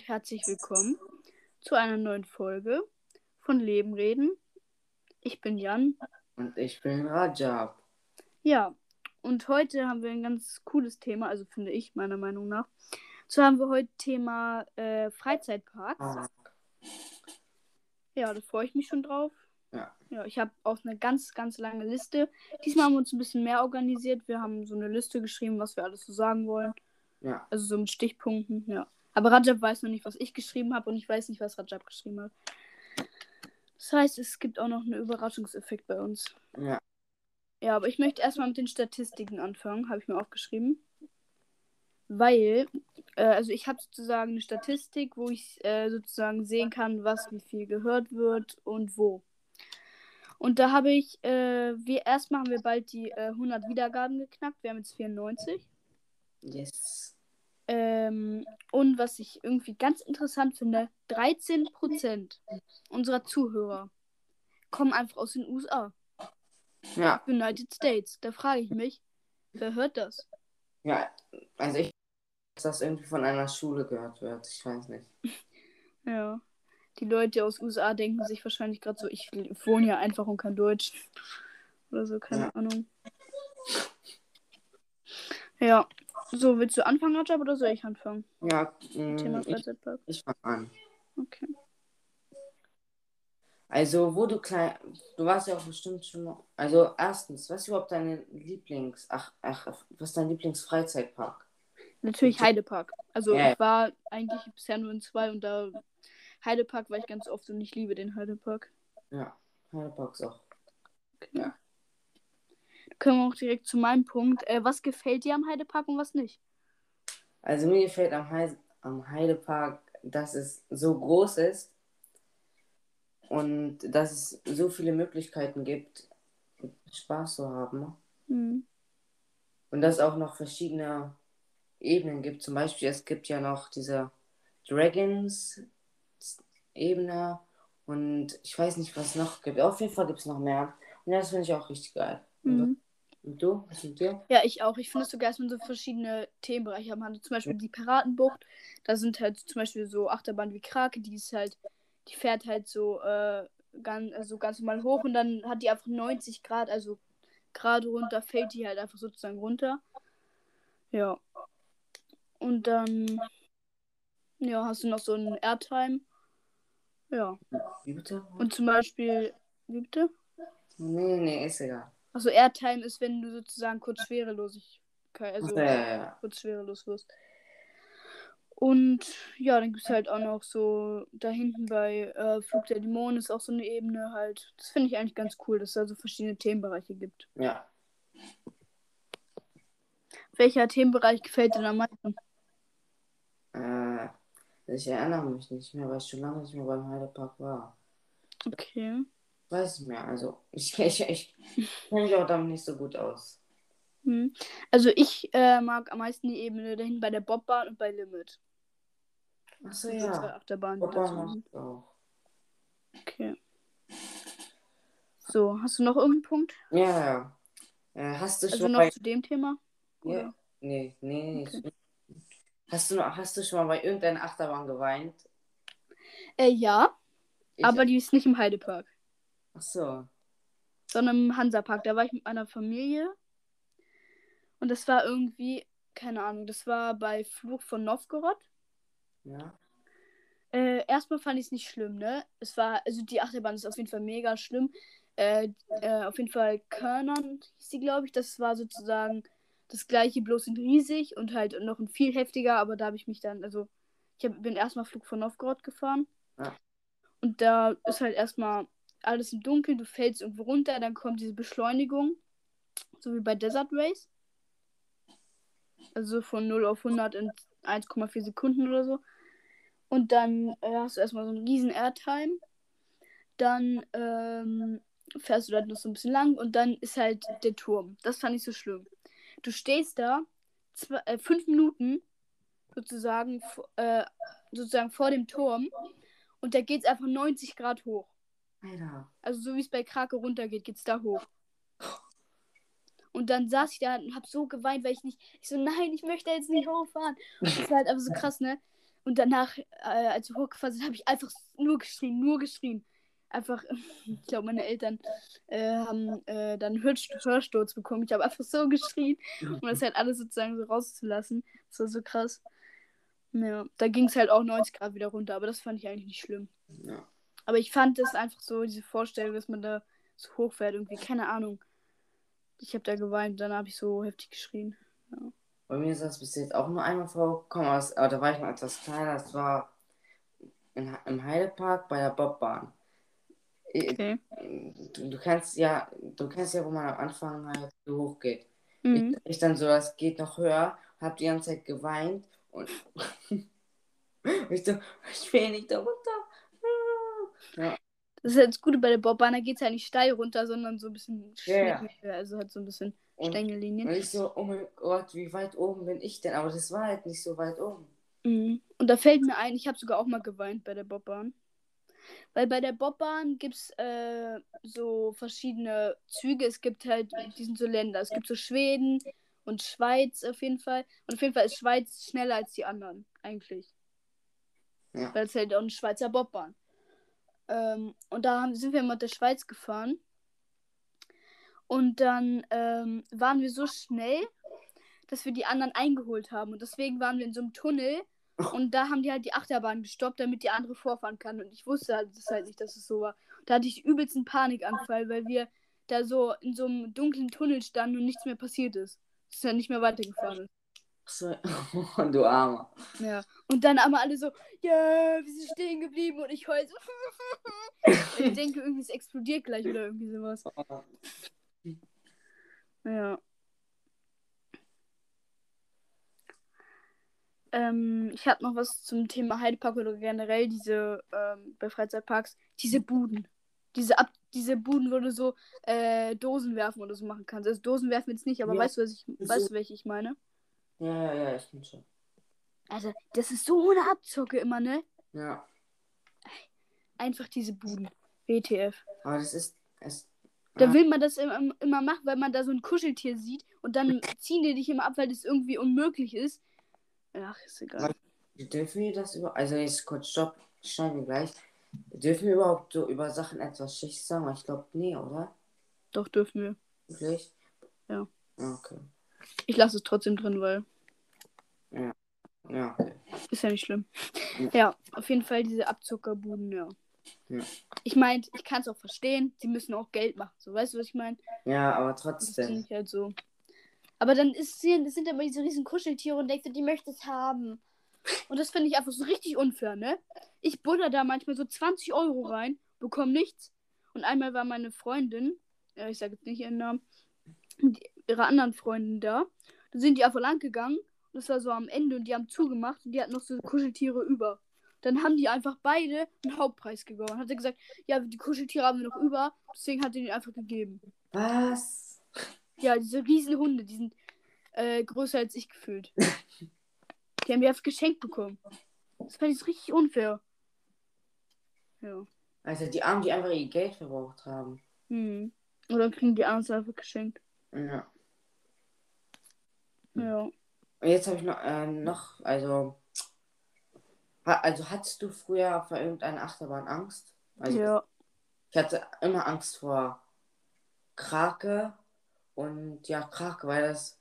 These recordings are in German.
Und herzlich willkommen zu einer neuen Folge von Leben reden. Ich bin Jan. Und ich bin Rajab. Ja, und heute haben wir ein ganz cooles Thema, also finde ich meiner Meinung nach. So haben wir heute Thema äh, Freizeitparks. Ah, Ja, da freue ich mich schon drauf. Ja. Ja, ich habe auch eine ganz, ganz lange Liste. Diesmal haben wir uns ein bisschen mehr organisiert. Wir haben so eine Liste geschrieben, was wir alles so sagen wollen. ja. Also so mit Stichpunkten, ja. Aber Rajab weiß noch nicht, was ich geschrieben habe und ich weiß nicht, was Rajab geschrieben hat. Das heißt, es gibt auch noch einen Überraschungseffekt bei uns. Ja. Ja, aber ich möchte erstmal mit den Statistiken anfangen, habe ich mir aufgeschrieben. Weil, äh, also ich habe sozusagen eine Statistik, wo ich äh, sozusagen sehen kann, was wie viel gehört wird und wo. Und da habe ich, äh, wir erstmal haben wir bald die äh, 100 Wiedergaben geknackt. Wir haben jetzt 94. Yes. Ähm, und was ich irgendwie ganz interessant finde, 13% unserer Zuhörer kommen einfach aus den USA, Ja. United States. Da frage ich mich, wer hört das? Ja. Also ich dass das irgendwie von einer Schule gehört wird. Ich weiß nicht. Ja. Die Leute aus USA denken sich wahrscheinlich gerade so, ich wohne ja einfach und kann Deutsch. Oder so, keine Ja. Ahnung. Ja. So, willst du anfangen, Rajab, oder soll ich anfangen? Ja. Thema mh, ich Freizeitpark. ich fange an. Okay. Also, wo du klein. Du warst ja auch bestimmt schon. Also, erstens, was ist überhaupt deine Lieblings. Ach, ach, was ist dein Lieblingsfreizeitpark? Natürlich Heidepark. Also Ja. ich war eigentlich bisher nur in zwei und da Heidepark war ich ganz oft und ich liebe den Heidepark. Ja. Heideparks auch. Okay. Können wir auch direkt zu meinem Punkt. Äh, was gefällt dir am Heidepark und was nicht? Also, mir gefällt am, Heide, am Heidepark, dass es so groß ist und dass es so viele Möglichkeiten gibt, Spaß zu haben. Hm. Und dass es auch noch verschiedene Ebenen gibt. Zum Beispiel, es gibt ja noch diese Dragons-Ebene und ich weiß nicht, was es noch gibt. Auf jeden Fall gibt es noch mehr. Und das finde ich auch richtig geil. Mhm. Und du? Was mit dir? Ja, ich auch. Ich finde es so geil, dass man so verschiedene Themenbereiche haben. Zum Beispiel die Piratenbucht. Da sind halt zum Beispiel so Achterbahnen wie Krake, die ist halt, die fährt halt so äh, ganz, also ganz normal hoch und dann hat die einfach 90 Grad, also gerade runter, fällt die halt einfach sozusagen runter. Ja. Und dann, ja, hast du noch so einen Airtime. Ja. Wie bitte? Und zum Beispiel, wie bitte? Nee, nee, ist egal. Also Airtime ist, wenn du sozusagen kurz Schwerelosigkeit, also Ja, kurz schwerelos wirst. Und ja, dann gibt es halt auch noch so da hinten bei äh, Flug der Dämonen ist auch so eine Ebene halt. Das finde ich eigentlich ganz cool, dass es da so verschiedene Themenbereiche gibt. ja. Welcher Themenbereich gefällt dir am meisten? Äh, ich erinnere mich nicht mehr, weil ich schon lange nicht mehr beim Heidepark war. Okay. Weiß nicht mehr. Also, ich, ich, ich kenne mich auch damit nicht so gut aus. Hm. Also ich äh, mag am meisten die Ebene da hinten bei der Bobbahn und bei Limit. Achso, Das sind so zwei ja. Sind. macht auch. Okay. So, hast du noch irgendeinen Punkt? Ja, ja. Äh, hast du Also schon noch bei. zu dem Thema? Ja. Oder? Nee, nee, Okay. nicht. Hast du, hast du schon mal bei irgendeiner Achterbahn geweint? Äh, ja, Ich, aber die ist nicht im Heidepark. Ach so. sondern im Hansapark. Da war ich mit meiner Familie. Und das war irgendwie, keine Ahnung, das war bei Fluch von Novgorod. Ja. Äh, erstmal fand ich es nicht schlimm, ne? Es war, also die Achterbahn ist auf jeden Fall mega schlimm. Äh, äh, auf jeden Fall Körnern hieß sie, glaube ich. Das war sozusagen das gleiche, bloß in riesig und halt noch ein viel heftiger, aber da habe ich mich dann, also ich hab, bin erstmal Flug von Novgorod gefahren. Ja. Und da ist halt erstmal alles im Dunkeln, du fällst irgendwo runter, dann kommt diese Beschleunigung, so wie bei Desert Race. Also von 0 auf 100 in 1,4 Sekunden oder so. Und dann äh, hast du erstmal so einen riesen Airtime. Dann ähm, fährst du da noch so ein bisschen lang und dann ist halt der Turm. Das fand ich so schlimm. Du stehst da zwei, äh, fünf Minuten sozusagen, äh, sozusagen vor dem Turm und da geht es einfach 90 Grad hoch. Alter. Also so wie es bei Krake runtergeht, geht es da hoch. Und dann saß ich da und hab so geweint, weil ich nicht. Ich so, nein, ich möchte jetzt nicht hochfahren. Und das war halt einfach so krass, ne? Und danach, äh, als wir hochgefahren sind, habe ich einfach nur geschrien, nur geschrien. Einfach, ich glaube, meine Eltern äh, haben äh, dann Hör Hörsturz bekommen. Ich habe einfach so geschrien, um das halt alles sozusagen so rauszulassen. Das war so krass. Ja, da ging es halt auch 90 Grad wieder runter, aber das fand ich eigentlich nicht schlimm. Ja. Aber ich fand das einfach so, diese Vorstellung, dass man da so hoch fährt, irgendwie, keine Ahnung. Ich habe da geweint, dann habe ich so heftig geschrien. Ja. Bei mir ist das bis jetzt auch nur einmal vorgekommen, aber, da war ich noch etwas kleiner. Das war in, im Heidepark bei der Bobbahn. Okay. Du, du kennst ja, du kennst ja, wo man am Anfang halt so hoch geht. Mhm. Ich, ich dann so, das geht noch höher, hab die ganze Zeit geweint und ich so, ich will nicht da runter. Ja. Das ist halt das Gute bei der Bobbahn, da geht es ja nicht steil runter, sondern so ein bisschen schneckig, also halt so ein bisschen Und- Stängellinien. Und ich so, oh mein Gott, wie weit oben bin ich denn? Aber das war halt nicht so weit oben. Mhm. Und da fällt mir ein, ich habe sogar auch mal geweint bei der Bobbahn. Weil bei der Bobbahn gibt es äh, so verschiedene Züge. Es gibt halt, die sind so Länder. Es gibt so Schweden und Schweiz auf jeden Fall. Und auf jeden Fall ist Schweiz schneller als die anderen, eigentlich. Ja. Weil es halt auch eine Schweizer Bobbahn. Ähm, und da haben, sind wir mal mit der Schweiz gefahren. Und dann ähm, waren wir so schnell, dass wir die anderen eingeholt haben. Und deswegen waren wir in so einem Tunnel. Und da haben die halt die Achterbahn gestoppt, damit die andere vorfahren kann. Und ich wusste halt, das halt nicht, dass es so war. Da hatte ich übelsten Panikanfall, weil wir da so in so einem dunklen Tunnel standen und nichts mehr passiert ist. Es ist ja nicht mehr weitergefahren ist. So, du Armer. Ja. Und dann aber alle so, ja, wir sind stehen geblieben und ich heul so. Und ich denke, irgendwie es explodiert gleich oder irgendwie sowas. Ja. Ähm, ich habe noch was zum Thema Heidepark oder generell diese ähm, bei Freizeitparks. Diese Buden. Diese, Ab diese Buden, wo du so äh, Dosen werfen oder so machen kannst. Also Dosen werfen jetzt nicht, aber Ja. weißt du, was ich, weißt du, welche ich meine? Ja, ja, ja, ich bin schon. Also, das ist so eine Abzocke immer, ne? Ja. Einfach diese Buden. WTF. Aber das ist. Es, Da Ah. will man das immer, immer machen, weil man da so ein Kuscheltier sieht und dann ziehen die dich immer ab, weil das irgendwie unmöglich ist. Ach, ist egal. Dürfen wir das über. Also jetzt kurz Stopp, schneiden wir gleich. Dürfen wir überhaupt so über Sachen etwas Schicht sagen? Ich glaube, nee, oder? Doch, dürfen wir. Wirklich? Ja. Ah, Okay. Ich lasse es trotzdem drin, weil Ja, okay. ist ja nicht schlimm. Ja. Ja, auf jeden Fall diese Abzuckerbuden, ja. Ja. Ich meine, ich kann es auch verstehen. Sie müssen auch Geld machen. So, weißt du, was ich meine? Ja, aber Das trotzdem. ich halt so. Aber dann ist, sind sind immer diese riesen Kuscheltiere und denkst du, die möchte es haben. Und das finde ich einfach so richtig unfair, ne? Ich butter da manchmal so 20 Euro rein, bekomme nichts. Und einmal war meine Freundin, ja, ich sage jetzt nicht ihren Namen, mit ihrer anderen Freundin da. Da sind die einfach lang gegangen. Und das war so am Ende und die haben zugemacht und die hatten noch so Kuscheltiere über. Dann haben die einfach beide einen Hauptpreis gewonnen. Hat er gesagt, ja, die Kuscheltiere haben wir noch über, deswegen hat er die einfach gegeben. Was? Ja, diese riesen Hunde, die sind äh, größer als ich gefühlt. die haben die einfach geschenkt bekommen. Das fand ich richtig unfair. Ja. Also die Armen, die einfach ihr Geld verbraucht haben. Hm. Oder kriegen die anderen es einfach geschenkt. Ja. Ja. Und jetzt habe ich noch, äh, noch, also. Ha, also hattest du früher vor irgendeiner Achterbahn Angst? Also ja. ich hatte immer Angst vor Krake und ja, Krake, weil das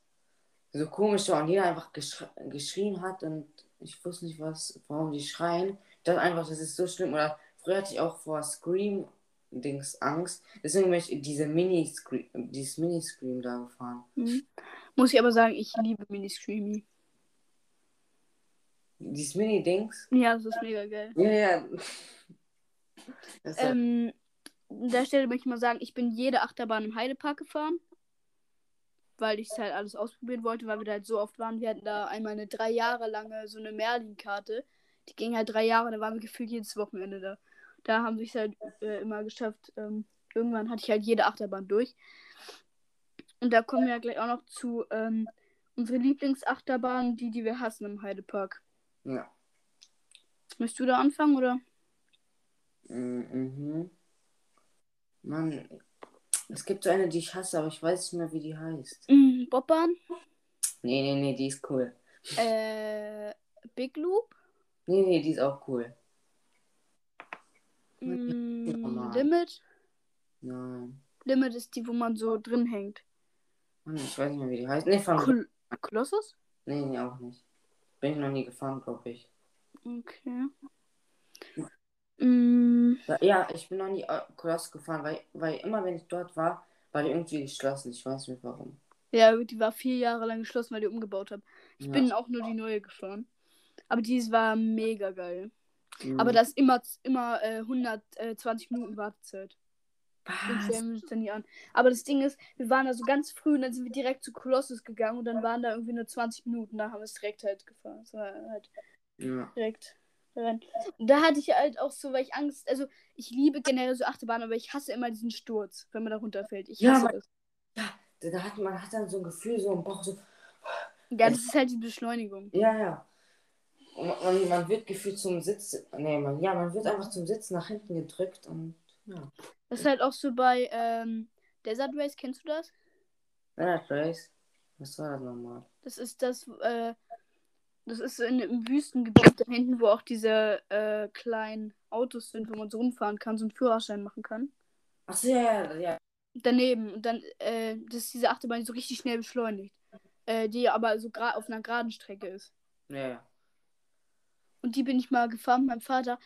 so komisch war und jeder einfach geschr geschrien hat und ich wusste nicht, was, warum die schreien. Ich dachte einfach, das ist so schlimm. Oder früher hatte ich auch vor Scream-Dings Angst. Deswegen bin ich diese Mini-Scream, dieses Mini-Scream da gefahren. Hm. Muss ich aber sagen, ich liebe Mini-Screamy. Dieses Mini-Dings. Ja, das ist mega geil. Ja, ja. Ähm, an der Stelle möchte ich mal sagen, ich bin jede Achterbahn im Heidepark gefahren. Weil ich es halt alles ausprobieren wollte, weil wir da halt so oft waren. Wir hatten da einmal eine drei Jahre lange so eine Merlin-Karte. Die ging halt drei Jahre, da waren wir gefühlt jedes Wochenende da. Da haben wir es halt äh, immer geschafft. Ähm, irgendwann hatte ich halt jede Achterbahn durch. Und da kommen wir ja gleich auch noch zu ähm, unsere Lieblingsachterbahn, die, die wir hassen im Heidepark. ja. Möchtest du da anfangen oder? Mhm. Mann, Es gibt so eine, die ich hasse, aber ich weiß nicht mehr, wie die heißt. Mm, Bobbahn. Nee, nee, nee, die ist cool. Äh, Big Loop. Nee, nee, die ist auch cool. Mm, Mann. Limit. Nein. Limit ist die, wo man so drin hängt. Mann, ich weiß nicht mehr, wie die heißt. Nee, Kol Kolossus? Nee, nee, auch nicht. Bin ich noch nie gefahren, glaube ich. Okay. Mm, Ja, ich bin noch nie äh, Koloss gefahren, weil, weil immer, wenn ich dort war, war die irgendwie geschlossen. Ich weiß nicht warum. ja, die war vier Jahre lang geschlossen, weil die umgebaut haben. Ich Ja. bin auch nur die neue gefahren. Aber die war mega geil. Mhm. Aber da ist immer, immer äh, 120 Minuten Wartezeit. Was? dann an. Aber das Ding ist, wir waren da so ganz früh und dann sind wir direkt zu Kolossus gegangen und dann waren da irgendwie nur 20 Minuten. Da haben wir es direkt halt gefahren. War halt Ja. direkt rein. Und da hatte ich halt auch so, weil ich Angst, also ich liebe generell so Achterbahn, aber ich hasse immer diesen Sturz, wenn man da runterfällt. Ich Ja, hasse man- das. Da, da hat man hat dann so ein Gefühl, so im Bauch, so. Ja, das ist halt die Beschleunigung. Ja, ja. Man, man wird gefühlt zum Sitz. Nee, man, ja, man wird einfach zum Sitz nach hinten gedrückt und. Ja. Das ist halt auch so bei ähm, Desert Race, kennst du das? Leonard Race. Was war das nochmal? Das ist das, äh, das ist in, im Wüstengebiet da hinten, wo auch diese äh, kleinen Autos sind, wo man so rumfahren kann, so einen Führerschein machen kann. Achso, ja, ja, ja. Daneben, und dann, äh, das ist diese Achterbahn, die so richtig schnell beschleunigt. Äh, die aber so auf einer geraden Strecke ist. Ja, ja. Und die bin ich mal gefahren mit meinem Vater.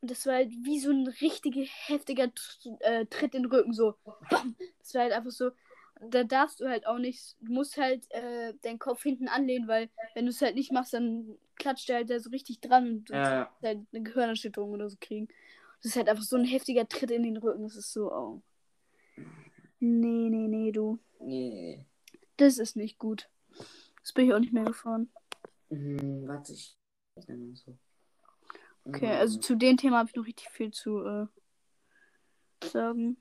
Und das war halt wie so ein richtiger heftiger äh, Tritt in den Rücken, so. Bam! Das war halt einfach so. Da darfst du halt auch nicht, du musst halt äh, deinen Kopf hinten anlehnen, weil wenn du es halt nicht machst, dann klatscht der halt da so richtig dran und du Ja, kannst halt eine Gehirnerschütterung oder so kriegen. Das ist halt einfach so ein heftiger Tritt in den Rücken. Das ist so, oh. Nee, nee, nee, du. Nee, nee, Das ist nicht gut. Das bin ich auch nicht mehr gefahren. Hm, warte, ich. ich so. Okay, Hm, also zu dem Thema habe ich noch richtig viel zu äh, sagen.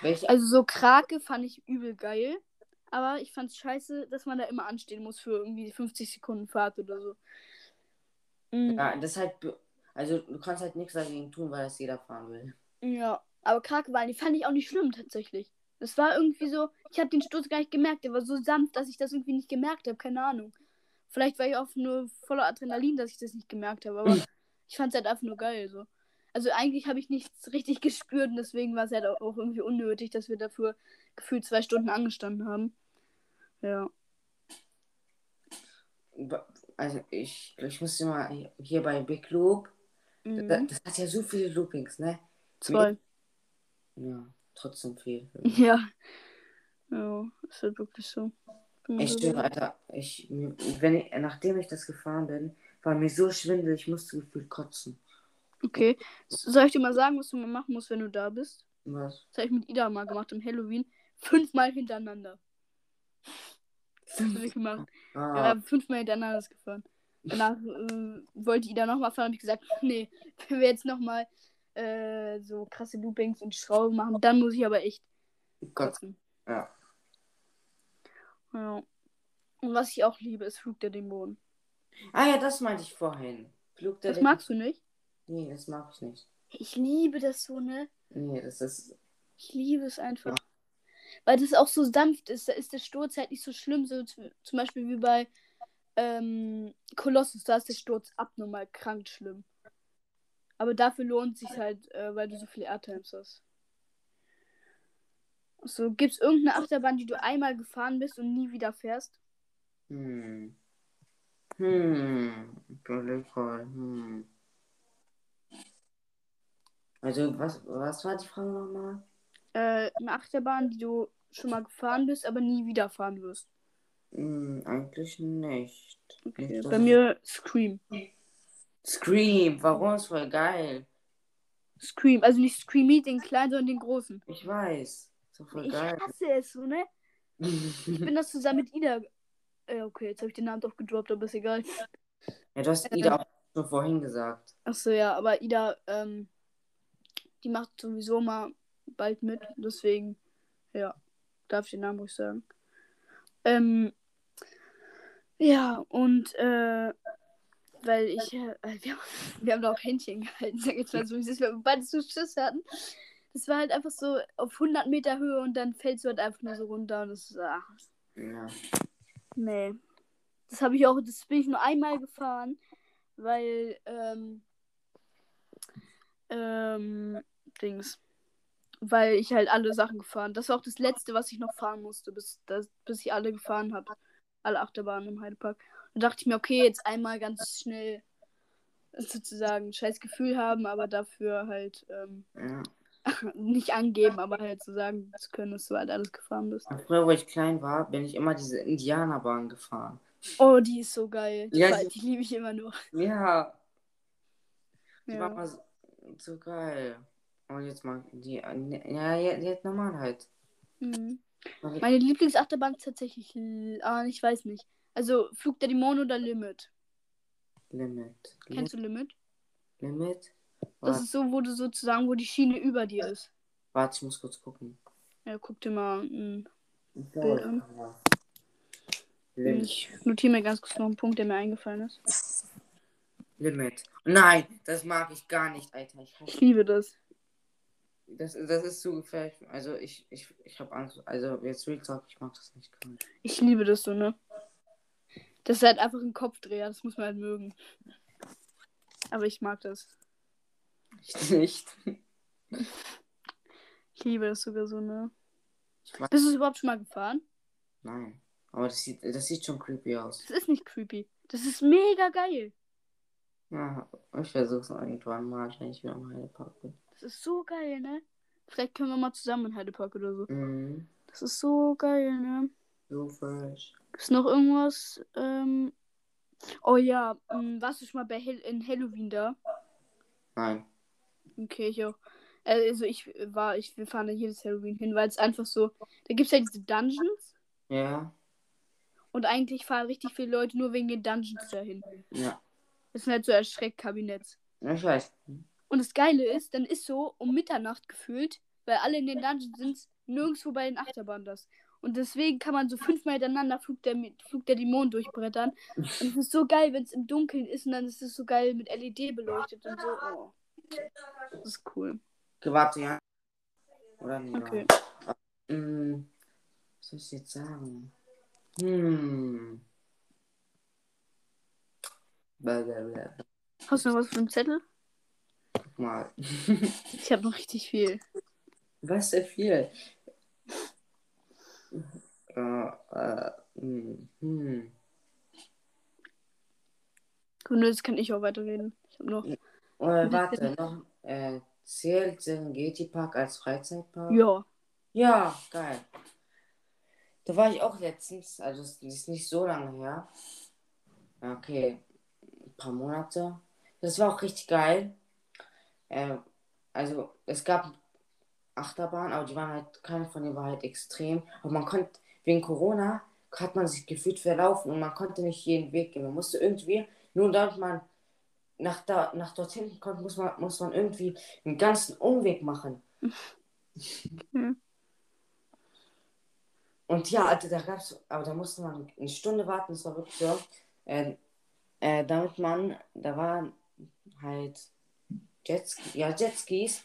Welche? Also so Krake fand ich übel geil. Aber ich fand's scheiße, dass man da immer anstehen muss für irgendwie 50 Sekunden Fahrt oder so. Mm, Ja, das ist halt. Also, du kannst halt nichts dagegen tun, weil das jeder fahren will. ja. Aber Krakewahlen, die fand ich auch nicht schlimm tatsächlich. Das war irgendwie so, ich habe den Sturz gar nicht gemerkt. Der war so sanft, dass ich das irgendwie nicht gemerkt habe. Keine Ahnung. Vielleicht war ich auch nur voller Adrenalin, dass ich das nicht gemerkt habe. Aber ich fand's halt einfach nur geil so. Also eigentlich habe ich nichts richtig gespürt und deswegen war es halt auch, irgendwie unnötig, dass wir dafür gefühlt zwei Stunden angestanden haben. Ja. Also, ich, ich muss mal hier- hier bei Big Loop. Mhm. Das, das hat ja so viele Loopings, ne? Zwei. Ja, trotzdem viel. Ja. Ja, ist halt wirklich so. Ich so schwöre. Alter, ich, wenn ich, nachdem ich das gefahren bin, war mir so schwindelig, ich musste gefühlt kotzen. Okay. Soll ich dir mal sagen, was du mal machen musst, wenn du da bist? Was? Das habe ich mit Ida mal gemacht im Halloween. Fünfmal hintereinander. Das habe ich gemacht. Ja, wir Ah, haben fünfmal hintereinander das gefahren. Danach äh, wollte Ida nochmal fahren, habe ich gesagt, nee, wenn wir jetzt nochmal äh, so krasse Loopings und Schrauben machen, dann muss ich aber echt kotzen. Ja. Ja. Und was ich auch liebe, ist Flug der Dämonen. Ah ja, das meinte ich vorhin. Flug der Das Dämonen. magst du nicht? Nee, das mag ich nicht. Ich liebe das so, ne? Nee, das ist. Ich liebe es einfach. Weil das auch so sanft ist. Da ist der Sturz halt nicht so schlimm. So zum Beispiel wie bei ähm, Colossus. Da ist der Sturz abnormal krank schlimm. Aber dafür lohnt sich halt, äh, weil du so viele Airtimes hast. So, gibt es irgendeine Achterbahn, die du einmal gefahren bist und nie wieder fährst? Hm. Hm. Hm. Also, was, was war die Frage nochmal? Äh, eine Achterbahn, die du schon mal gefahren bist, aber nie wieder fahren wirst. Hm, eigentlich nicht. Okay. Nicht, Bei mir Scream. Scream, warum ist voll geil? Scream. Also nicht Screamy, den kleinen, sondern den großen. Ich weiß. Doch voll Ich geil. hasse es so, ne? Ich bin das zusammen mit Ida. Äh, okay, jetzt habe ich den Namen doch gedroppt, aber ist egal. ja, du hast Ida auch schon vorhin gesagt. Achso, ja, aber Ida, ähm, die macht sowieso mal bald mit. Deswegen, ja, darf ich den Namen ruhig sagen. Ähm, ja, und, äh, weil ich, äh, wir, haben- wir haben da auch Händchen gehalten, sag ich jetzt mal so, wie es wir beide so Schiss hatten. Das war halt einfach so auf 100 Meter Höhe und dann fällst du halt einfach nur so runter und das ist, ach, Ja. nee. Das habe ich auch, das bin ich nur einmal gefahren, weil, ähm, ähm, Dings, weil ich halt alle Sachen gefahren. Das war auch das letzte, was ich noch fahren musste, bis, das, bis ich alle gefahren habe. Alle Achterbahnen im Heidepark. Und dachte ich mir, okay, jetzt einmal ganz schnell sozusagen ein scheiß Gefühl haben, aber dafür halt ähm, ja. Nicht angeben, aber halt so sagen zu können, dass du halt alles gefahren bist. Früher, wo ich klein war, bin ich immer diese Indianerbahn gefahren. Oh, die ist so geil. Die, Ja, war- die- die liebe ich immer noch. Ja, die war Ja. mal so, so geil. Und jetzt mal die, ja, jetzt, normal halt. Mhm. Meine- Lieblingsachterbahn ist tatsächlich, ah, ich weiß nicht. Also Flug der Dämonen oder Limit. Limit. Kennst du Limit? Limit? Das Warte, ist so, wo du sozusagen, wo die Schiene über dir ist. warte, ich muss kurz gucken. Ja, guck dir mal. Ich Bild an. Limit. Ich notiere mir ganz kurz noch einen Punkt, der mir eingefallen ist. Limit. Nein, das mag ich gar nicht, Alter. Ich Ich liebe das. das. Das ist zu gefährlich. Also ich, ich, ich habe Angst. Also jetzt Real Talk, ich mag das nicht. Ich liebe das so, ne? Das ist halt einfach ein Kopfdreher, das muss man halt mögen. Aber ich mag das. Ich nicht. Ich liebe das sogar so, ne? Bist du es überhaupt schon mal gefahren? nein. Aber das sieht, das sieht schon creepy aus. Das ist nicht creepy. Das ist mega geil. Ja, ich versuch's irgendwann mal, wenn ich wieder im Heidepark bin. Das ist so geil, ne? Vielleicht können wir mal zusammen in Heidepark oder so. Mhm. Das ist so geil, ne? So fresh. Gibt's noch irgendwas? Ähm... Oh ja, ähm, warst du schon mal bei Hel in Halloween da? Nein. Okay, ich auch. Also ich war, ich, wir fahren da jedes Halloween hin, weil es einfach so. Da gibt's ja diese Dungeons Ja? und eigentlich fahren richtig viele Leute nur wegen den Dungeons dahin. Ja. Das sind halt so Erschreckkabinetts. Ich weiß. Und das Geile ist, dann ist so um Mitternacht gefühlt, weil alle in den Dungeons sind, nirgendwo bei den Achterbahnen das. Und deswegen kann man so fünfmal hintereinander Flug der, Flug der Dämonen durchbrettern. Und es ist so geil, wenn es im Dunkeln ist und dann ist es so geil mit LED beleuchtet und so. Oh. Das ist cool. Okay, warte, ja. Oder nee, Okay. Hm, was soll ich jetzt sagen? Hm. Blablabla. Hast du noch was für einen Zettel? Guck mal. Ich habe noch richtig viel. Was sehr viel. Äh, äh, hm, hm. Gut, jetzt kann ich auch weiterreden. Ich habe noch. Äh, warte, noch. Äh, zählt Serengeti Park als Freizeitpark? Ja. Ja, geil. Da war ich auch letztens, also es ist nicht so lange her. Okay, ein paar Monate. Das war auch richtig geil. Äh, also es gab Achterbahnen, aber die waren halt, keine von denen war halt extrem. Aber man konnte, wegen Corona, hat man sich gefühlt verlaufen und man konnte nicht jeden Weg gehen. Man musste irgendwie, nur damit man nach, da, nach dorthin kommt, muss man, muss man irgendwie einen ganzen Umweg machen. Hm. Und ja, also da gab's, aber da musste man eine Stunde warten, das war wirklich so. Äh, äh, damit man, da waren halt Jetski, ja, Jetskis.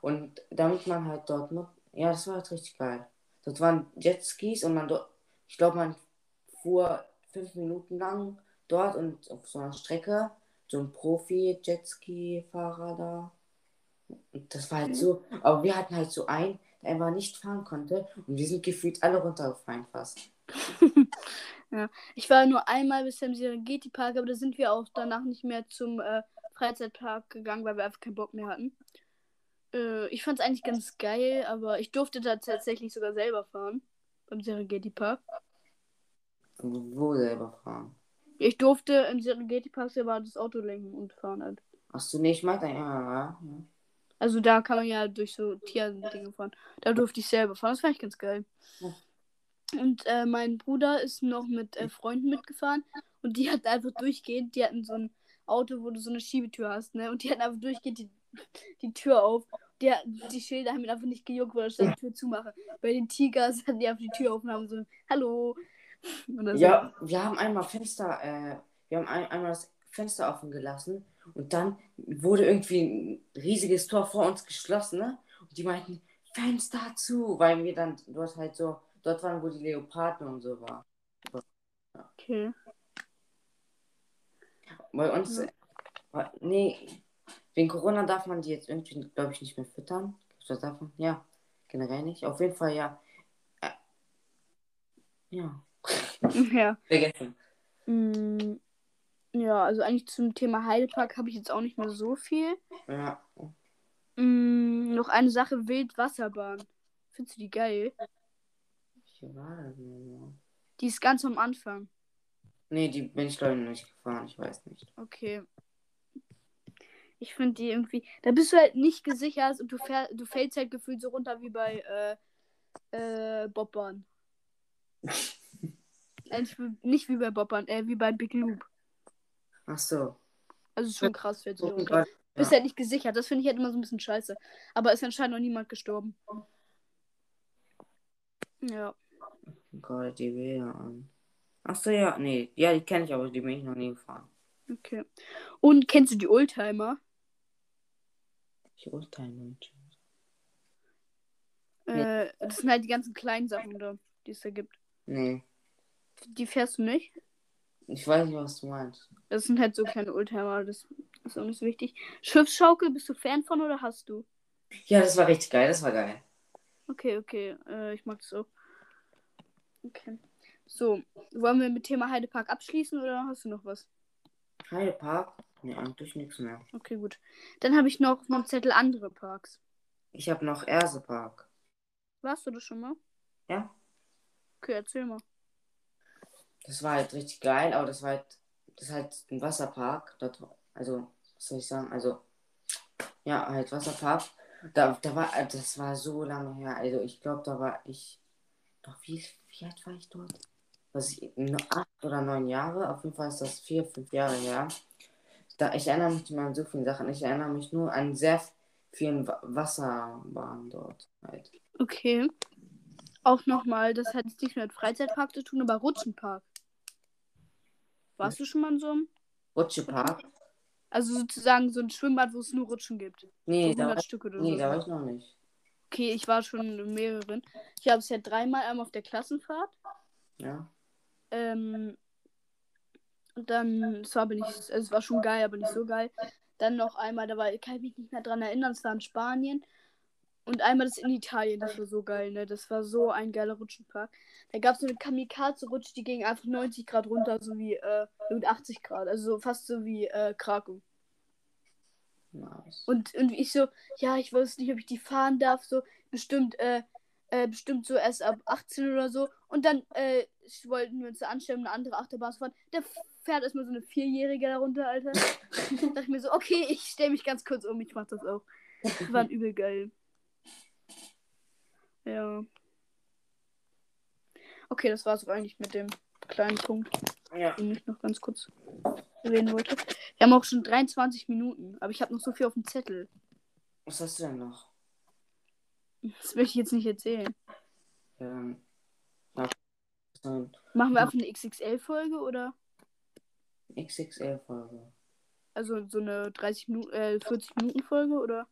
Und damit man halt dort noch, ja, das war halt richtig geil. Dort waren Jetskis und man dort, ich glaube, man fuhr fünf Minuten lang dort und auf so einer Strecke, so ein Profi-Jetski-Fahrer da. Und das war halt so, aber wir hatten halt so einen, der einfach nicht fahren konnte und wir sind gefühlt alle runtergefallen fast. Ich war nur einmal bis zum Serengeti Park, aber da sind wir auch danach nicht mehr zum äh, Freizeitpark gegangen, weil wir einfach keinen Bock mehr hatten. Äh, ich fand es eigentlich ganz geil, aber ich durfte da tatsächlich sogar selber fahren. Beim Serengeti Park. Wo selber fahren? Ich durfte im Serengeti Park selber das Auto lenken und fahren halt. Hast du nicht mal? Ja, ja, ja. Also da kann man ja durch so Tierdinge fahren. Da durfte ich selber fahren. Das fand ich ganz geil. Ja. Und äh, mein Bruder ist noch mit äh, Freunden mitgefahren und die hatten einfach durchgehend, die hatten so ein Auto, wo du so eine Schiebetür hast, ne? Und die hatten einfach durchgehend die, die Tür auf. Die, die Schilder haben ihn einfach nicht gejuckt, weil da stand die Tür zumache. Bei den Tigers hatten die einfach die Tür offen und haben so, hallo. Oder so. Ja, wir haben einmal Fenster, äh, wir haben ein, einmal das Fenster offen gelassen und dann wurde irgendwie ein riesiges Tor vor uns geschlossen, ne? die meinten, Fenster zu, weil wir dann dort halt so, dort waren, wo die Leoparden und so war. Okay. Bei uns, Ja. äh, nee, wegen Corona darf man die jetzt irgendwie, glaube ich, nicht mehr füttern. Das davon? Ja, generell nicht. Auf jeden Fall, ja. Äh, ja, Ja. vergessen. Mm, ja, also eigentlich zum Thema Heidepark habe ich jetzt auch nicht mehr so viel. Ja, Mm, noch eine Sache, Wildwasserbahn. Findest du die geil? hier war das? Die ist ganz am Anfang. Nee, die bin ich glaube ich noch nicht gefahren, ich weiß nicht. Okay. Ich finde die irgendwie. Da bist du halt nicht gesichert und du, fähr, du fällst halt gefühlt so runter wie bei äh, äh, Bobbahn. Äh, nicht wie- bei Bobbahn, äh, wie bei Big Loop. Ach so. Also schon krass, runter. Gott, Bist ja. halt nicht gesichert. Das finde ich halt immer so ein bisschen scheiße. Aber ist anscheinend noch niemand gestorben. Ja. Gott, die Bilder an. Ach so, ja, nee. Ja, die kenne ich, aber die bin ich noch nie gefahren. Okay. Und kennst du die Oldtimer? Urteile nicht. Äh, das sind halt die ganzen kleinen Sachen da, die es da gibt. Nee, Die fährst du nicht? ich weiß nicht, was du meinst. Das sind halt so kleine Oldtimer, das ist auch nicht so wichtig. Schiffsschaukel, bist du Fan von oder hast du? Ja, das war richtig geil, das war geil. Okay, okay, äh, ich mag das auch. Okay. So, wollen wir mit Thema Heidepark abschließen oder hast du noch was? Heidepark? Nee, eigentlich nichts mehr. Okay, gut. Dann habe ich noch auf meinem Zettel andere Parks. Ich habe noch Ersepark. Warst du das schon mal? Ja? Okay, erzähl mal. Das war halt richtig geil, aber das war halt, das ist halt ein Wasserpark. Dort, also, was soll ich sagen? Also, ja, halt Wasserpark. Da, da war, äh, das war so lange her. Also, ich glaube, da war ich, doch, wie, wie alt war ich dort? Was ich, acht oder neun Jahre. Auf jeden Fall ist das vier, fünf Jahre her. Da, ich erinnere mich an so viele Sachen. Ich erinnere mich nur an sehr vielen Wa- Wasserbahnen dort halt. Okay. Auch nochmal, das hat jetzt nicht mehr mit Freizeitpark zu tun, aber Rutschenpark. Warst du schon mal in so einem? Rutschepark? Also sozusagen so ein Schwimmbad, wo es nur Rutschen gibt. Nee, so da 100 war, Stück nee, so. da war ich noch nicht. Okay, ich war schon in mehreren. Ich habe es ja dreimal einmal auf der Klassenfahrt. Ja. Ähm, und dann, zwar bin ich, also es war schon geil, aber nicht so geil. Dann noch einmal, da war, kann ich mich nicht mehr dran erinnern, es war in Spanien. Und einmal das in Italien, das war so geil, ne? Das war so ein geiler Rutschenpark. Da gab es so eine Kamikaze-Rutsche, die ging einfach 90 Grad runter, so wie, äh, und 80 Grad. Also so fast so wie, äh, Krakow. Nice. Und, und ich so, ja, ich weiß nicht, ob ich die fahren darf, so bestimmt, äh, äh, bestimmt so erst ab 18 oder so. Und dann äh, wollten wir uns da anstellen, eine andere Achterbahn zu fahren. Da fährt erstmal so eine Vierjährige darunter, Alter. da dachte ich mir so, okay, ich stelle mich ganz kurz um, ich mach das auch. Die waren übel geil. Ja. Okay, das war's auch eigentlich mit dem kleinen Punkt, Ja. den ich noch ganz kurz erwähnen wollte. Wir haben auch schon 23 Minuten, aber ich habe noch so viel auf dem Zettel. Was hast du denn noch? Das möchte ich jetzt nicht erzählen. Ähm, Machen wir einfach eine XXL-Folge oder? XXL-Folge. Also so eine 30 Minuten, äh, 40 Minuten Folge oder?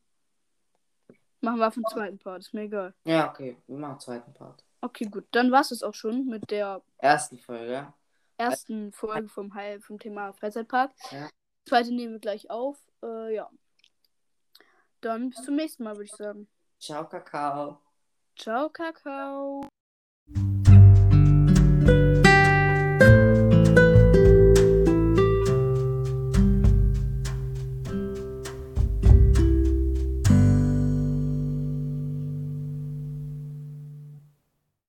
Machen wir auf den zweiten Part, ist mir egal. Ja, okay. Wir machen den zweiten Part. Okay, gut. Dann war es auch schon mit der Ersten Folge. ersten Folge vom, Heil vom Thema Freizeitpark. Ja. Zweite nehmen wir gleich auf. Äh, ja. Dann bis zum nächsten Mal, würde ich sagen. Ciao, Kakao. Ciao, Kakao.